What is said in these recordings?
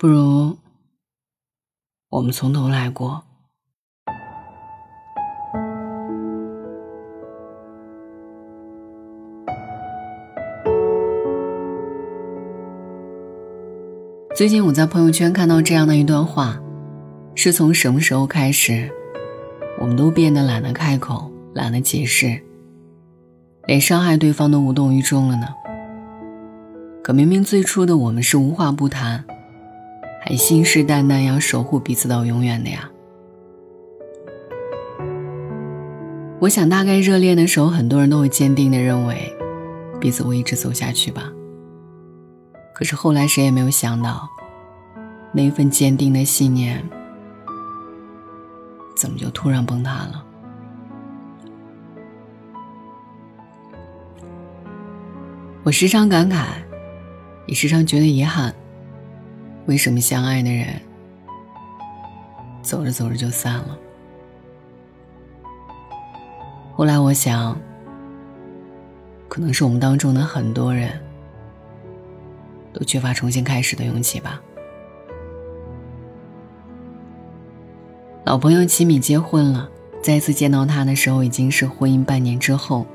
不如我们从头来过。最近我在朋友圈看到这样的一段话，是从什么时候开始，我们都变得懒得开口，懒得解释，连伤害对方都无动于衷了呢？可明明最初的我们是无话不谈，还信誓旦旦要守护彼此到永远的呀。我想，大概热恋的时候，很多人都会坚定的认为，彼此会一直走下去吧。可是后来，谁也没有想到，那份坚定的信念，怎么就突然崩塌了？我时常感慨，也时常觉得遗憾。为什么相爱的人，走着走着就散了？后来我想，可能是我们当中的很多人。都缺乏重新开始的勇气吧。老朋友齐米结婚了，再次见到他的时候已经是婚姻半年之后。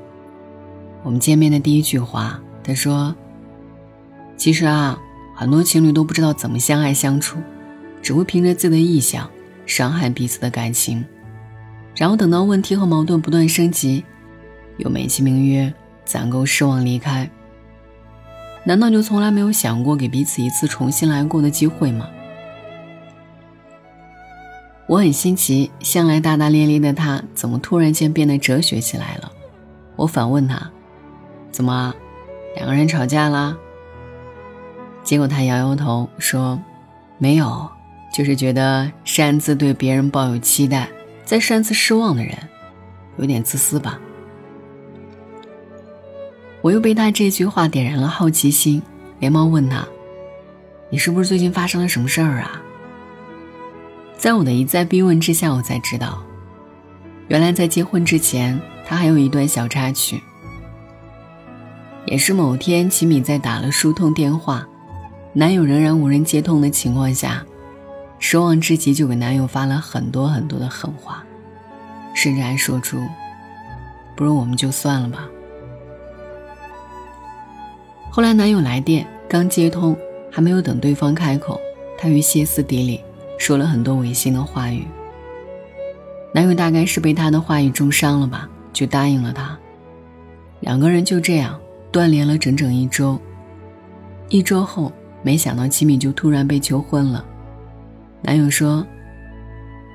我们见面的第一句话，他说：“其实啊，很多情侣都不知道怎么相爱相处，只会凭着自己的臆想伤害彼此的感情，然后等到问题和矛盾不断升级，又美其名曰攒够失望离开。”难道就从来没有想过给彼此一次重新来过的机会吗？我很新奇，向来大大咧咧的他，怎么突然间变得哲学起来了？我反问他：“怎么，两个人吵架啦？”结果他摇摇头说：“没有，就是觉得擅自对别人抱有期待，再擅自失望的人，有点自私吧。”我又被他这句话点燃了好奇心，连忙问他：“你是不是最近发生了什么事儿啊？”在我的一再逼问之下，我才知道，原来在结婚之前，他还有一段小插曲。也是某天，齐米在打了数通电话，男友仍然无人接通的情况下，失望之极，就给男友发了很多很多的狠话，甚至还说出：“不如我们就算了吧。”后来男友来电，刚接通，还没有等对方开口，他于歇斯底里说了很多违心的话语。男友大概是被他的话语重伤了吧，就答应了他。两个人就这样断联了整整一周。一周后，没想到齐米就突然被求婚了。男友说：“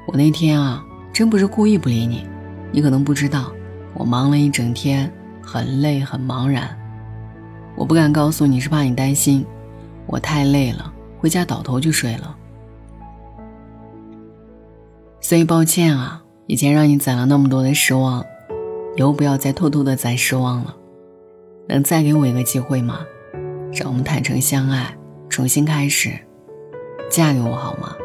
我那天啊，真不是故意不理你，你可能不知道，我忙了一整天，很累，很茫然。”我不敢告诉你是怕你担心，我太累了，回家倒头就睡了。所以抱歉啊，以前让你攒了那么多的失望，以后不要再偷偷的攒失望了。能再给我一个机会吗？让我们坦诚相爱，重新开始，嫁给我好吗？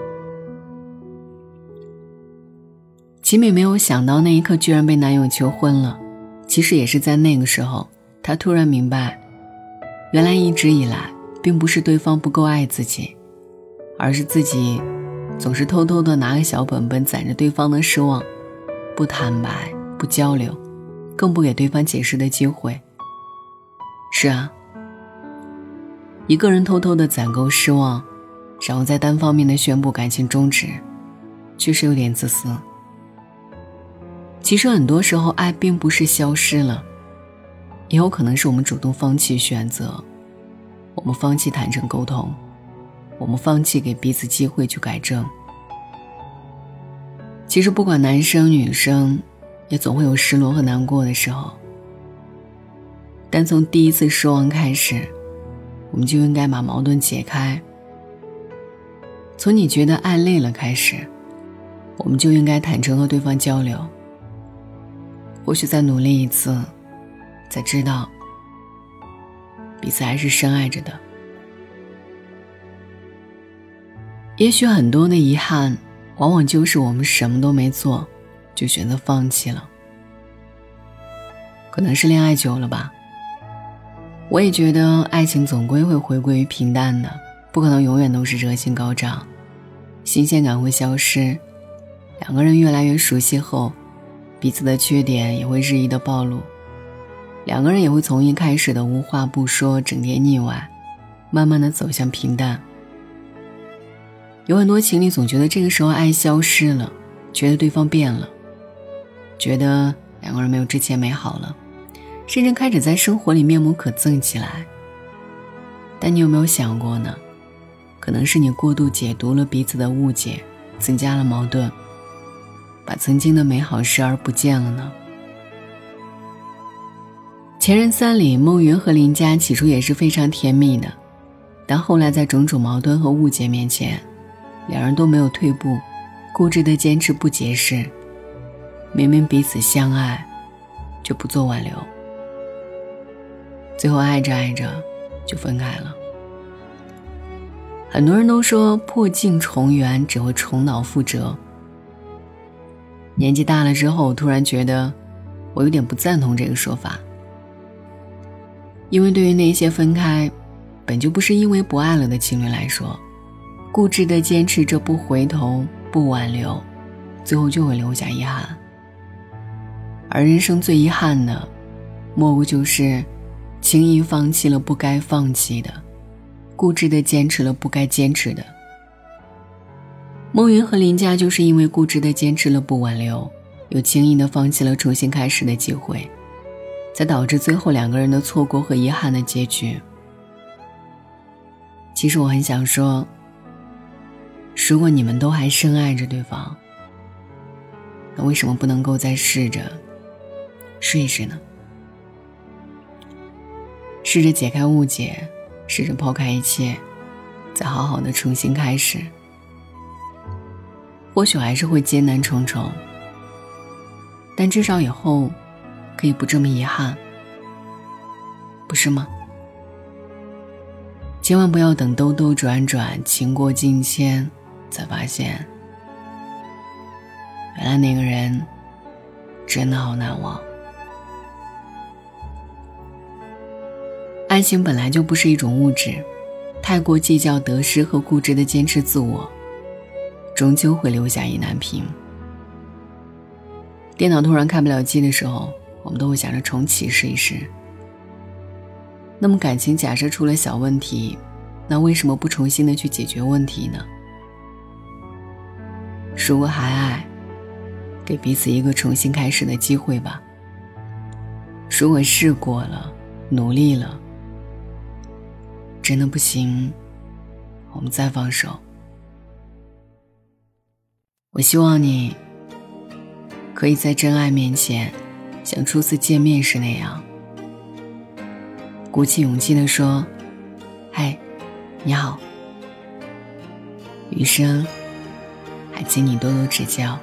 齐美没有想到那一刻居然被男友求婚了。其实也是在那个时候，她突然明白。原来一直以来，并不是对方不够爱自己，而是自己总是偷偷的拿个小本本攒着对方的失望，不坦白，不交流，更不给对方解释的机会。是啊，一个人偷偷的攒够失望，然后再单方面的宣布感情终止，确实有点自私。其实很多时候，爱并不是消失了。也有可能是我们主动放弃选择，我们放弃坦诚沟通，我们放弃给彼此机会去改正。其实不管男生女生，也总会有失落和难过的时候。但从第一次失望开始，我们就应该把矛盾解开。从你觉得爱累了开始，我们就应该坦诚和对方交流。或许再努力一次。才知道，彼此还是深爱着的。也许很多的遗憾，往往就是我们什么都没做，就选择放弃了。可能是恋爱久了吧。我也觉得爱情总归会回归于平淡的，不可能永远都是热情高涨，新鲜感会消失。两个人越来越熟悉后，彼此的缺点也会日益的暴露，两个人也会从一开始的无话不说、整天腻歪，慢慢的走向平淡。有很多情侣总觉得这个时候爱消失了，觉得对方变了，觉得两个人没有之前美好了，甚至开始在生活里面目可憎起来。但你有没有想过呢？可能是你过度解读了彼此的误解，增加了矛盾，把曾经的美好视而不见了呢？《前任三》里，孟云和林佳起初也是非常甜蜜的，但后来在种种矛盾和误解面前，两人都没有退步，固执的坚持不解释。明明彼此相爱，却不做挽留。最后爱着爱着，就分开了。很多人都说破镜重圆只会重蹈覆辙。年纪大了之后，突然觉得，我有点不赞同这个说法。因为对于那些分开，本就不是因为不爱了的情侣来说。固执的坚持着不回头、不挽留，最后就会留下遗憾。而人生最遗憾的，莫不就是轻易放弃了不该放弃的，固执的坚持了不该坚持的。孟云和林佳就是因为固执的坚持了不挽留，又轻易的放弃了重新开始的机会，才导致最后两个人的错过和遗憾的结局。其实我很想说。如果你们都还深爱着对方，那为什么不能够再试着试一试呢？试着解开误解，试着抛开一切，再好好的重新开始。或许还是会艰难重重，但至少以后可以不这么遗憾，不是吗？千万不要等兜兜转转，情过境迁。才发现，原来那个人真的好难忘。爱情本来就不是一种物质，太过计较得失和固执的坚持自我，终究会留下意难平。电脑突然开不了机的时候，我们都会想着重启试一试。那么感情假设出了小问题，那为什么不重新的去解决问题呢？如果还爱，给彼此一个重新开始的机会吧。如果试过了，努力了，真的不行，我们再放手。我希望你可以在真爱面前，像初次见面时那样，鼓起勇气的说：“嗨，你好。”余生。还请你多多指教。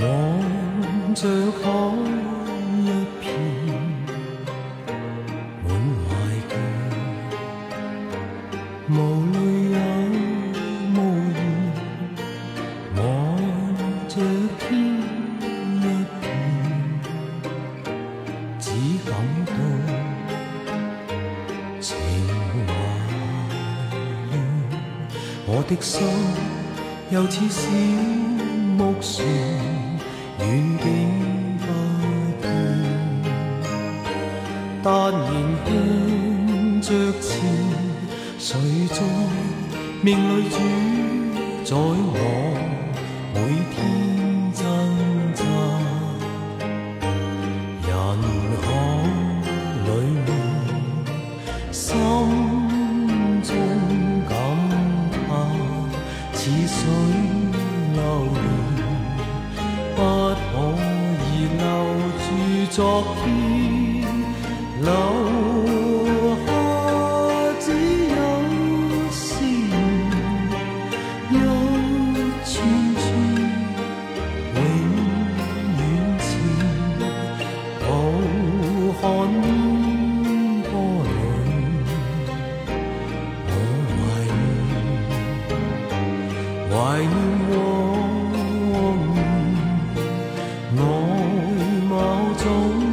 望着海一片，满怀倦，无泪有无言，望着天一片，只感到情还乱。我的心又似小木船，远景不见，但仍向着前。谁在命里主宰我老。